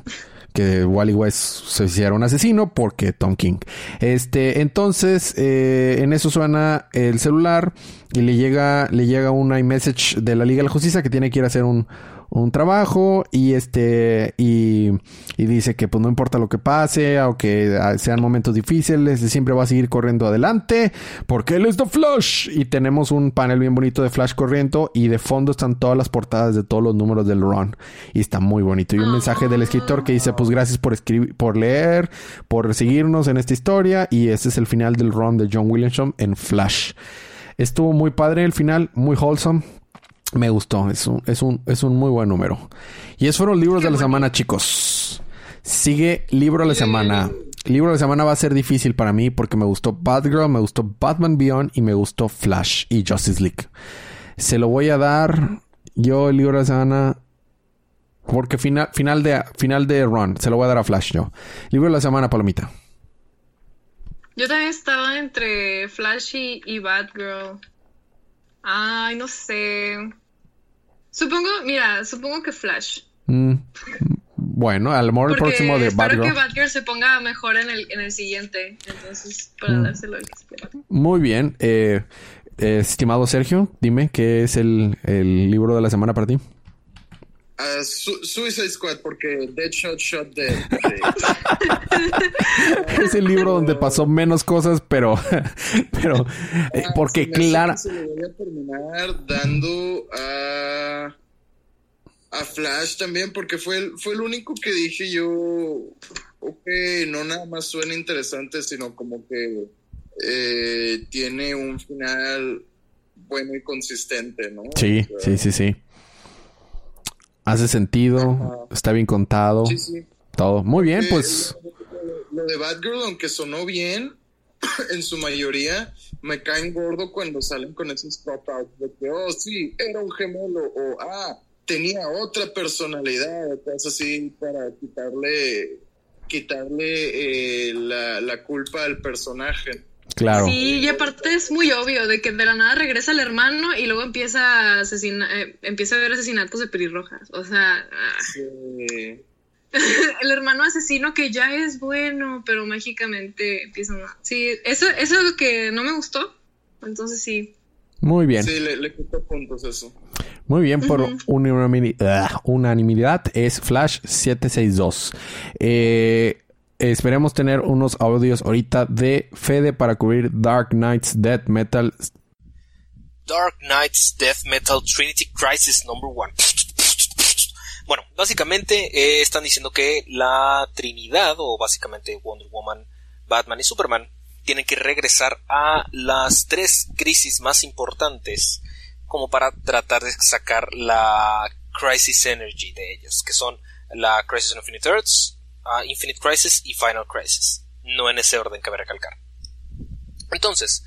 [SPEAKER 1] que Wally West se hiciera un asesino porque Tom King. Este, entonces, eh, en eso suena el celular y le llega, le llega un iMessage de la Liga de la Justicia que tiene que ir a hacer un, un trabajo y este y, y, dice que pues no importa lo que pase aunque sean momentos difíciles siempre va a seguir corriendo adelante porque él es The Flash y tenemos un panel bien bonito de Flash corriendo y de fondo están todas las portadas de todos los números del run. Y está muy bonito. Y un mensaje del escritor que dice pues gracias por escribir por leer por seguirnos en esta historia y este es el final del run de John Williamson en Flash. Estuvo muy padre el final muy wholesome me gustó, es un, es un, es un muy buen número. Y esos fueron libros de la semana, chicos. Sigue libro de la semana. Libro de la semana va a ser difícil para mí porque me gustó Batgirl, me gustó Batman Beyond y me gustó Flash y Justice League. Se lo voy a dar yo el libro de la semana porque final, final de final de run, se lo voy a dar a Flash yo. Libro de la semana, Palomita.
[SPEAKER 3] Yo también estaba entre Flash y, y Batgirl. Ay, no sé. Supongo, mira, supongo que Flash.
[SPEAKER 1] Mm, bueno, a lo mejor el próximo de
[SPEAKER 3] Batgirl. Espero que Batgirl se ponga mejor en el, en el siguiente. Entonces, para mm. dárselo que
[SPEAKER 1] Muy bien. Eh, eh, estimado Sergio, dime qué es el, el libro de la semana para ti.
[SPEAKER 2] Uh, Suicide Squad, porque Deadshot Shot Dead.
[SPEAKER 1] es el libro donde pasó menos cosas, pero. pero. Eh, ah, porque claro.
[SPEAKER 2] Se lo voy a terminar dando a. A Flash también, porque fue el, fue el único que dije yo. Ok, no nada más suena interesante, sino como que. Eh, tiene un final bueno y consistente, ¿no?
[SPEAKER 1] Sí, sí, sí, sí. Hace sentido, está bien contado. Sí, sí. Todo. Muy bien, pues.
[SPEAKER 2] Lo de Batgirl, aunque sonó bien, en su mayoría, me caen gordo cuando salen con esos pop-outs de que, oh, sí, era un gemelo, o ah, tenía otra personalidad, cosas así, para quitarle, quitarle eh, la, la culpa al personaje.
[SPEAKER 1] Claro.
[SPEAKER 3] Sí, y aparte es muy obvio de que de la nada regresa el hermano y luego empieza a asesinar, eh, empieza a ver asesinatos de pelirrojas. O sea, ah. el hermano asesino que ya es bueno, pero mágicamente empieza a... Sí, eso, eso es lo que no me gustó. Entonces sí.
[SPEAKER 1] Muy bien.
[SPEAKER 2] Sí, le, le quitó puntos eso.
[SPEAKER 1] Muy bien, por ah, unanimidad es Flash 762. Eh, esperemos tener unos audios ahorita de Fede para cubrir Dark Knights Death Metal.
[SPEAKER 4] Dark Knights Death Metal Trinity Crisis Number One. Bueno, básicamente eh, están diciendo que la Trinidad, o básicamente Wonder Woman, Batman y Superman, tienen que regresar a las tres crisis más importantes como para tratar de sacar la Crisis Energy de ellas, que son la Crisis on Infinite Earths, Infinite Crisis y Final Crisis. No en ese orden cabe recalcar. Entonces,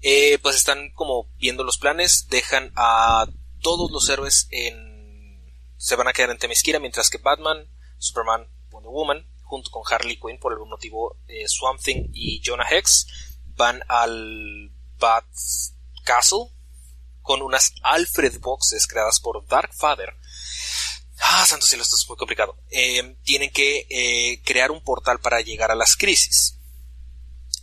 [SPEAKER 4] eh, pues están como viendo los planes, dejan a todos los héroes en... se van a quedar en Temesquira, mientras que Batman, Superman, Wonder Woman, junto con Harley Quinn, por algún motivo, eh, Swamp Thing y Jonah Hex, van al Bat Castle con unas Alfred Boxes creadas por Dark Father Ah, santo cielo, esto es muy complicado. Eh, tienen que eh, crear un portal para llegar a las crisis.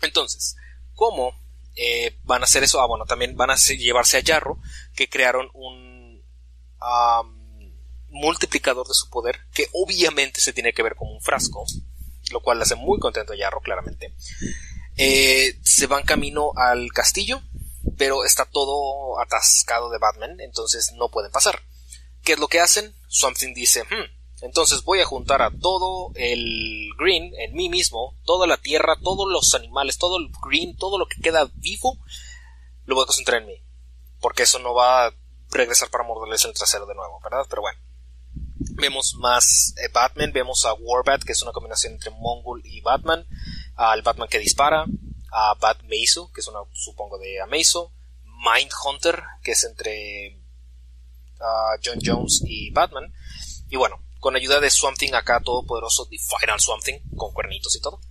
[SPEAKER 4] Entonces, ¿cómo eh, van a hacer eso? Ah, bueno, también van a llevarse a Yarro, que crearon un multiplicador de su poder, que obviamente se tiene que ver como un frasco, lo cual le hace muy contento a Yarro, claramente. se van camino al castillo, pero está todo atascado de Batman, entonces no pueden pasar. ¿Qué es lo que hacen? Something dice, hmm, entonces voy a juntar a todo el green en mí mismo, toda la tierra, todos los animales, todo el green, todo lo que queda vivo, lo voy a concentrar en mí. Porque eso no va a regresar para morderles el trasero de nuevo, ¿verdad? Pero bueno. Vemos más eh, Batman, vemos a Warbat, que es una combinación entre Mongol y Batman, al Batman que dispara, a Bat Meiso, que es una, supongo, de Ameiso, Mindhunter, que es entre John Jones y Batman. Y bueno, con ayuda de Swamp Thing acá todopoderoso, The Final Swamp Thing, con cuernitos y todo,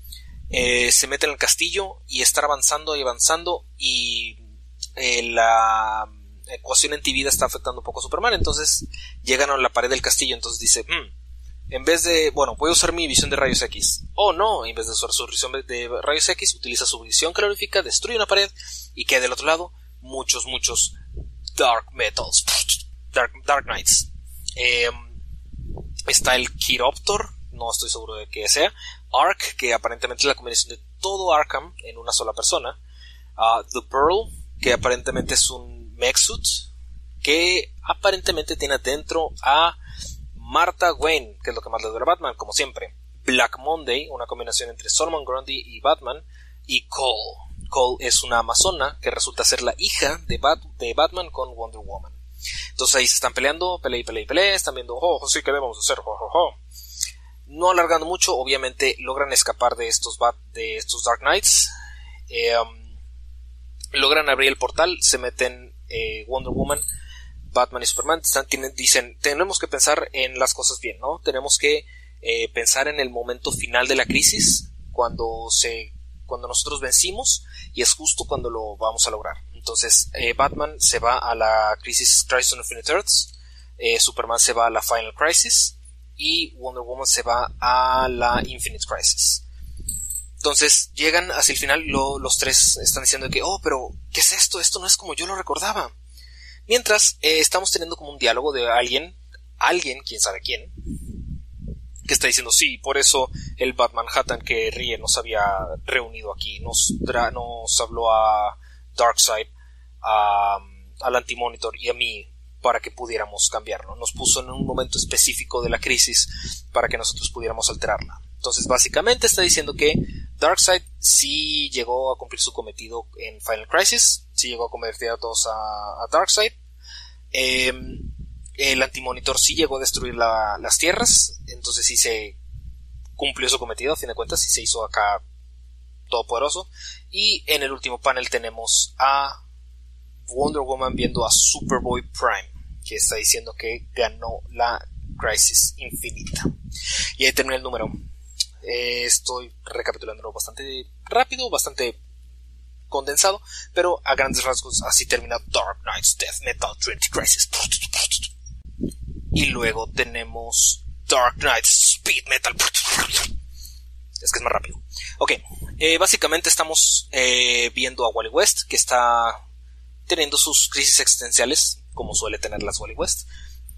[SPEAKER 4] eh, se mete en el castillo y está avanzando y avanzando y eh, la ecuación en vida está afectando un poco a Superman, entonces llegan a la pared del castillo, entonces dice, hmm, en vez de, bueno, voy a usar mi visión de rayos X. Oh no, en vez de usar su visión de rayos X, utiliza su visión calorífica, destruye una pared y queda del otro lado muchos, muchos Dark Metals Dark, Knights. Em, Está el Chiroptor, no estoy seguro de qué sea. Ark, que aparentemente es la combinación de todo Arkham en una sola persona. Ah, The Pearl, que aparentemente es un Mexut, que aparentemente tiene dentro a Martha Wayne, que es lo que más le duele a Batman, como siempre. Black Monday, una combinación entre Solomon Grundy y Batman. Y Cole. Cole es una amazona que resulta ser la hija de Batman con Wonder Woman. Entonces ahí se están peleando, pelea y pelea y pelea, están viendo, oh, sí, ¿qué debemos hacer? No alargando mucho, obviamente logran escapar de estos, de estos Dark Knights. Eh, um, logran abrir el portal, se meten eh, Wonder Woman, Batman y Superman. dicen, tenemos que pensar en las cosas bien, ¿no? Tenemos que eh, pensar en el momento final de la crisis, cuando se cuando nosotros vencimos y es justo cuando lo vamos a lograr. Entonces, eh, Batman se va a la Crisis Crisis on Infinite Earths, eh, Superman se va a la Final Crisis y Wonder Woman se va a la Infinite Crisis. Entonces llegan hacia el final, los tres están diciendo que, oh, pero, ¿qué es esto? Esto no es como yo lo recordaba. Mientras eh, estamos teniendo como un diálogo de alguien, alguien, quién sabe quién, que está diciendo, sí, por eso el Batman Manhattan que ríe nos había reunido aquí, nos, nos habló a Darkseid, al Antimonitor y a mí para que pudiéramos cambiarlo. Nos puso en un momento específico de la crisis para que nosotros pudiéramos alterarla. Entonces, básicamente está diciendo que Darkseid sí llegó a cumplir su cometido en Final Crisis, sí llegó a convertir a todos a, a Darkseid. Eh, el antimonitor sí llegó a destruir las tierras, entonces sí se cumplió su cometido, a fin de cuentas, sí se hizo acá todopoderoso. Y en el último panel tenemos a Wonder Woman viendo a Superboy Prime, que está diciendo que ganó la Crisis Infinita. Y ahí termina el número. Eh, estoy recapitulando bastante rápido, bastante condensado, pero a grandes rasgos así termina Dark Knight's Death Metal Trinity Crisis. Y luego tenemos Dark Knight Speed Metal. Es que es más rápido. Ok, eh, básicamente estamos eh, viendo a Wally West, que está teniendo sus crisis existenciales, como suele tener las Wally West.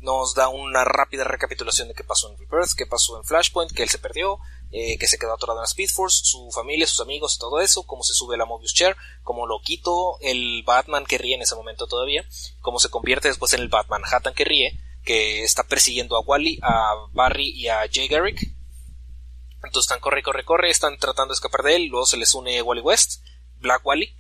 [SPEAKER 4] Nos da una rápida recapitulación de qué pasó en Rebirth, qué pasó en Flashpoint, que él se perdió, eh, que se quedó atorado en la Speed Force, su familia, sus amigos, todo eso, cómo se sube la Mobius Chair, cómo lo quito el Batman que ríe en ese momento todavía, cómo se convierte después en el Batman Hattan que ríe, que está persiguiendo a Wally, a Barry y a Jay Garrick. Entonces están corre, corre, corre, están tratando de escapar de él, luego se les une Wally West, Black Wally,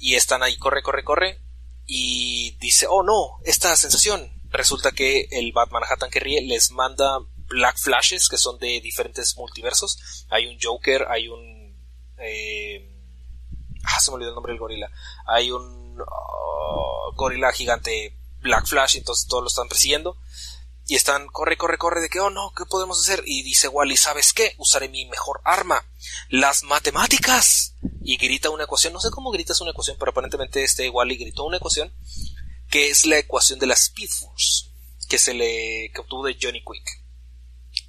[SPEAKER 4] y están ahí, corre, corre, corre, y dice, oh no, esta sensación. Resulta que el Batman Manhattan que ríe les manda Black Flashes, que son de diferentes multiversos. Hay un Joker, hay un... Eh, ah, se me olvidó el nombre del gorila. Hay un oh, gorila gigante Black Flash, entonces todos lo están persiguiendo. Y están, corre, corre, corre, de que, oh no, ¿qué podemos hacer? Y dice Wally, ¿sabes qué? Usaré mi mejor arma, las matemáticas. Y grita una ecuación, no sé cómo gritas una ecuación, pero aparentemente este Wally gritó una ecuación, que es la ecuación de la Speed Force, que se le, que obtuvo de Johnny Quick.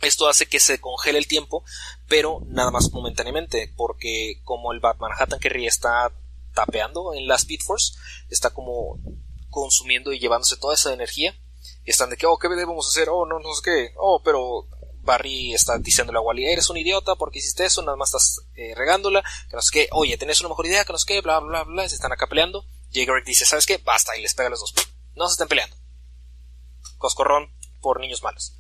[SPEAKER 4] Esto hace que se congele el tiempo, pero nada más momentáneamente, porque como el Batman Manhattan que está tapeando en la Speed Force, está como consumiendo y llevándose toda esa energía. Y están de que, oh, ¿qué debemos hacer? Oh, no, no sé qué. Oh, pero Barry está diciéndole a Wally, eres un idiota porque hiciste eso, nada más estás eh, regándola, que no sé qué, oye, tenés una mejor idea, que no sé qué, bla, bla, bla, se están acá peleando. Jay dice, ¿sabes qué? Basta, y les pega a los dos. No se estén peleando. Coscorrón por niños malos.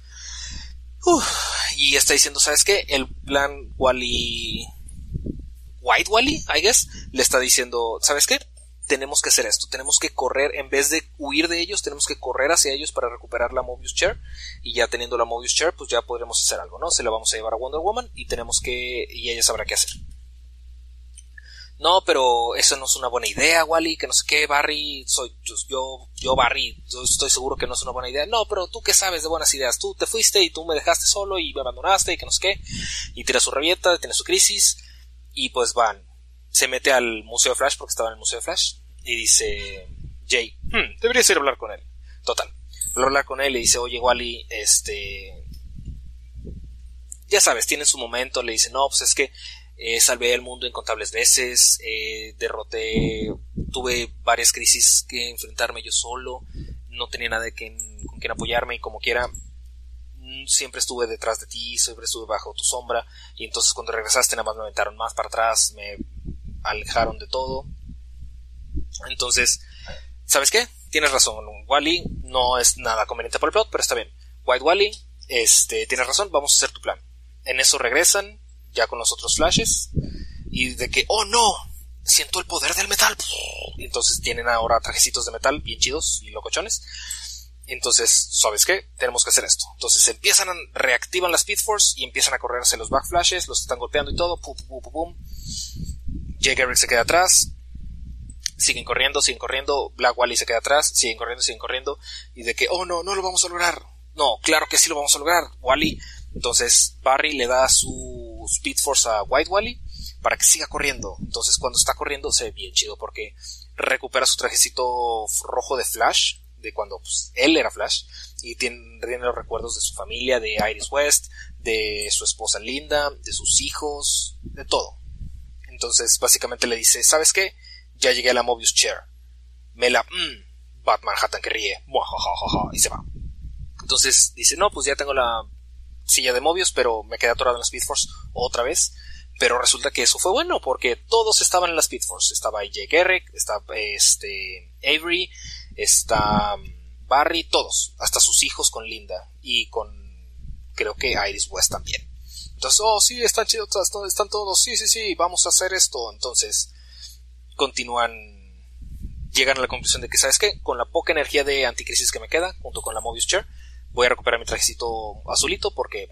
[SPEAKER 4] y está diciendo, ¿sabes qué? El plan Wally... White Wally, I guess, le está diciendo, ¿sabes qué? Tenemos que hacer esto, tenemos que correr, en vez de huir de ellos, tenemos que correr hacia ellos para recuperar la Mobius Chair y ya teniendo la Mobius Chair, pues ya podremos hacer algo, ¿no? Se la vamos a llevar a Wonder Woman y tenemos que, y ella sabrá qué hacer. No, pero eso no es una buena idea, Wally, que no sé qué, Barry, soy yo, yo, Barry, estoy seguro que no es una buena idea. No, pero tú qué sabes de buenas ideas, tú te fuiste y tú me dejaste solo y me abandonaste y que no sé qué, y tira su revienta, tiene su crisis, y pues van, se mete al Museo de Flash porque estaba en el Museo de Flash y dice Jay, hmm, deberías ir a hablar con él. Total. a hablar con él y dice, oye Wally, este... Ya sabes, tiene su momento, le dice, no, pues es que eh, salvé el mundo incontables veces, eh, derroté, tuve varias crisis que enfrentarme yo solo, no tenía nada con quien apoyarme y como quiera, mm, siempre estuve detrás de ti, siempre estuve bajo tu sombra, y entonces cuando regresaste nada más me aventaron más para atrás, me alejaron de todo. Entonces, ¿sabes qué? Tienes razón, Wally no es nada conveniente para el plot, pero está bien. White Wally, este, tienes razón, vamos a hacer tu plan. En eso regresan, ya con los otros flashes, y de que, oh no, siento el poder del metal. Entonces tienen ahora trajecitos de metal bien chidos y locochones. Entonces, ¿sabes qué? Tenemos que hacer esto. Entonces empiezan a reactivan las Speed Force y empiezan a correrse los backflashes, los están golpeando y todo. Pum, pum, pum, pum. Jake Eric se queda atrás. Siguen corriendo, siguen corriendo. Black Wally se queda atrás. Siguen corriendo, siguen corriendo. Y de que, oh no, no lo vamos a lograr. No, claro que sí lo vamos a lograr. Wally. Entonces Barry le da su Speed Force a White Wally para que siga corriendo. Entonces cuando está corriendo se ve bien chido porque recupera su trajecito rojo de Flash, de cuando pues, él era Flash, y tiene, los recuerdos de su familia, de Iris West, de su esposa Linda, de sus hijos, de todo. Entonces básicamente le dice, ¿sabes qué? Ya llegué a la Mobius Chair. Me la... Mmm, Batman Hattan que ríe. Y se va. Entonces dice, no, pues ya tengo la silla de Mobius, pero me quedé atorado en la Speed Force otra vez. Pero resulta que eso fue bueno porque todos estaban en la Speed Force. Estaba Jake Garrick, estaba este, Avery, está mm, Barry, todos. Hasta sus hijos con Linda y con creo que Iris West también. Entonces, oh, sí, están chidos, están todos, sí, sí, sí, vamos a hacer esto. Entonces, continúan, llegan a la conclusión de que, ¿sabes qué? Con la poca energía de anticrisis que me queda, junto con la Mobius Chair, voy a recuperar mi trajecito azulito porque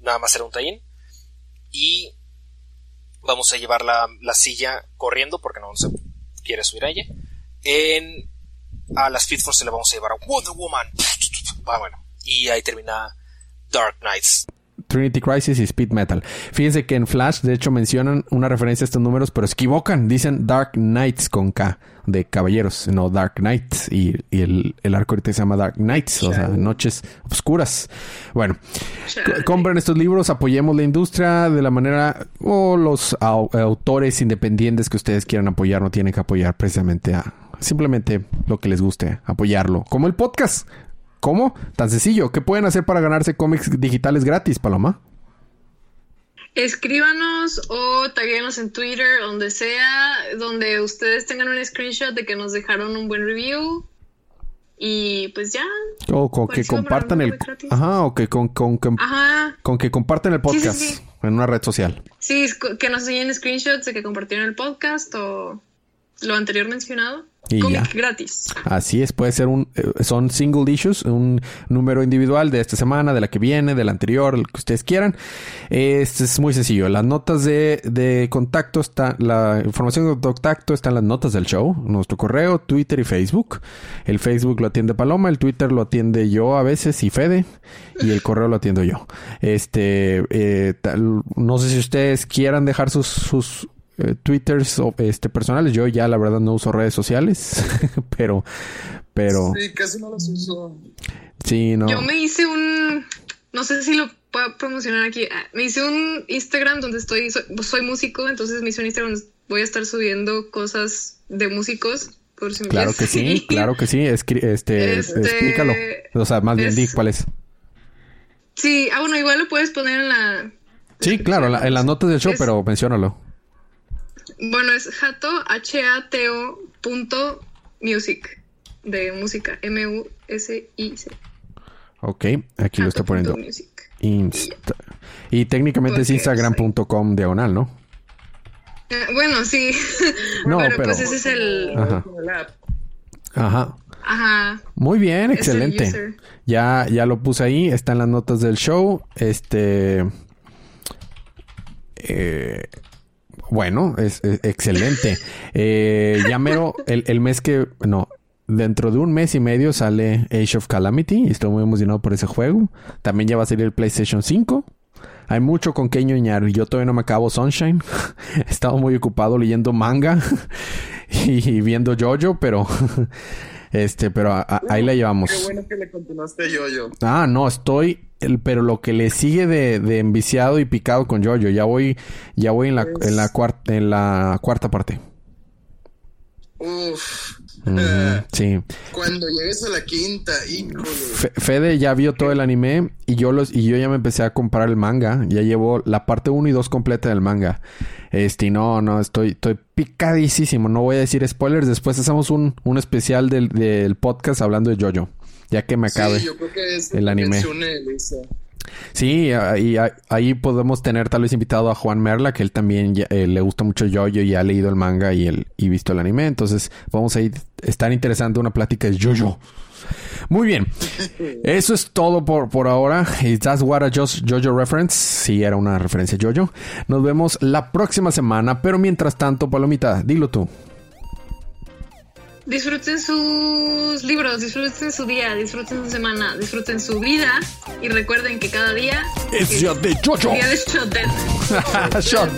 [SPEAKER 4] nada más era un tallín. Y vamos a llevar la, silla corriendo porque no se quiere subir a ella. En, a las Speed Force se le vamos a llevar a Wonder Woman. Ah, bueno, y ahí termina Dark Knights.
[SPEAKER 1] Trinity Crisis y Speed Metal. Fíjense que en Flash, de hecho, mencionan una referencia a estos números, pero se equivocan. Dicen Dark Knights con K, de caballeros, no Dark Knights. Y, el, el, arco ahorita se llama Dark Knights, o sea, noches oscuras. Bueno, compren estos libros, apoyemos la industria de la manera, o los autores independientes que ustedes quieran apoyar, no tienen que apoyar precisamente a simplemente lo que les guste, apoyarlo. Como el podcast. ¿Cómo? Tan sencillo. ¿Qué pueden hacer para ganarse cómics digitales gratis, Paloma?
[SPEAKER 3] Escríbanos o taguenos en Twitter, donde sea, donde ustedes tengan un screenshot de que nos dejaron un buen review. Y pues ya.
[SPEAKER 1] O con que compartan el. Ajá, o que con, con, con, con que compartan el podcast en una red social.
[SPEAKER 3] Sí, que nos enseñen screenshots de que compartieron el podcast o lo anterior mencionado. Y ya. gratis.
[SPEAKER 1] Así es, puede ser un, eh, son single issues, un número individual de esta semana, de la que viene, de la anterior, lo que ustedes quieran. Este es muy sencillo. Las notas de, de contacto está, la información de contacto está en las notas del show, nuestro correo, Twitter y Facebook. El Facebook lo atiende Paloma, el Twitter lo atiende yo a veces y Fede, y el correo lo atiendo yo. Este, eh, no sé si ustedes quieran dejar sus, sus eh, twitters este, personales. Yo ya la verdad no uso redes sociales, pero, pero...
[SPEAKER 2] Sí, casi no las uso.
[SPEAKER 1] Sí, no.
[SPEAKER 3] Yo me hice un, no sé si lo puedo promocionar aquí, ah, me hice un Instagram donde estoy, soy, músico, entonces me hice un Instagram donde voy a estar subiendo cosas de músicos. Por si
[SPEAKER 1] claro que sí, claro que sí, este, este, explícalo. O sea, más bien, di cuál es.
[SPEAKER 3] Sí, ah, bueno, igual lo puedes poner en la...
[SPEAKER 1] Sí, claro, en, las notas del show, pero menciónalo.
[SPEAKER 3] Bueno, es jato, H-A-T-O punto music, de música, M-U-S-I-C.
[SPEAKER 1] Ok, aquí lo está poniendo. Y, técnicamente es instagram.com diagonal, ¿no?
[SPEAKER 3] Eh, bueno, sí. No, pero, pues ese es el...
[SPEAKER 1] Ajá. Ajá.
[SPEAKER 3] Ajá.
[SPEAKER 1] Muy bien, excelente. Ya, ya lo puse ahí, está en las notas del show. Este... Eh, bueno, es, excelente. Eh, ya mero, el, mes que, no, dentro de un mes y medio sale Age of Calamity y estoy muy emocionado por ese juego. También ya va a salir el PlayStation 5. Hay mucho con que ñoñar. Yo todavía no me acabo Sunshine. He estado muy ocupado leyendo manga y viendo JoJo, pero este, pero ahí la llevamos.
[SPEAKER 2] Qué bueno que le continuaste JoJo.
[SPEAKER 1] Ah, no, estoy el, pero lo que le sigue de, de enviciado y picado con Jojo, ya voy, ya voy en la, en la cuarta, en la cuarta parte.
[SPEAKER 2] Uf.
[SPEAKER 1] Sí.
[SPEAKER 2] Cuando llegues a la quinta, híjole.
[SPEAKER 1] Fede ya vio todo el anime y yo los y yo ya me empecé a comprar el manga. Ya llevo la parte 1 y 2 completa del manga. Este, no, no, estoy, estoy picadísimo. No voy a decir spoilers. Después hacemos un, un especial del, del podcast hablando de Jojo. Ya que me acabe el anime. Sí, y ahí podemos tener tal vez invitado a Juan Merla, que él también eh, le gusta mucho Jojo y ha leído el manga y, el, y visto el anime. Entonces vamos a ir, estar interesante una plática de Jojo. Muy bien. Eso es todo por, por ahora. That's what a Jojo reference. Sí, era una referencia Jojo. Nos vemos la próxima semana. Pero mientras tanto, Palomita, dilo tú
[SPEAKER 3] disfruten sus libros, disfruten su día, disfruten su semana, disfruten su vida y recuerden que cada día
[SPEAKER 1] es, día de Jojo.
[SPEAKER 3] Día de Shot.
[SPEAKER 1] Shot.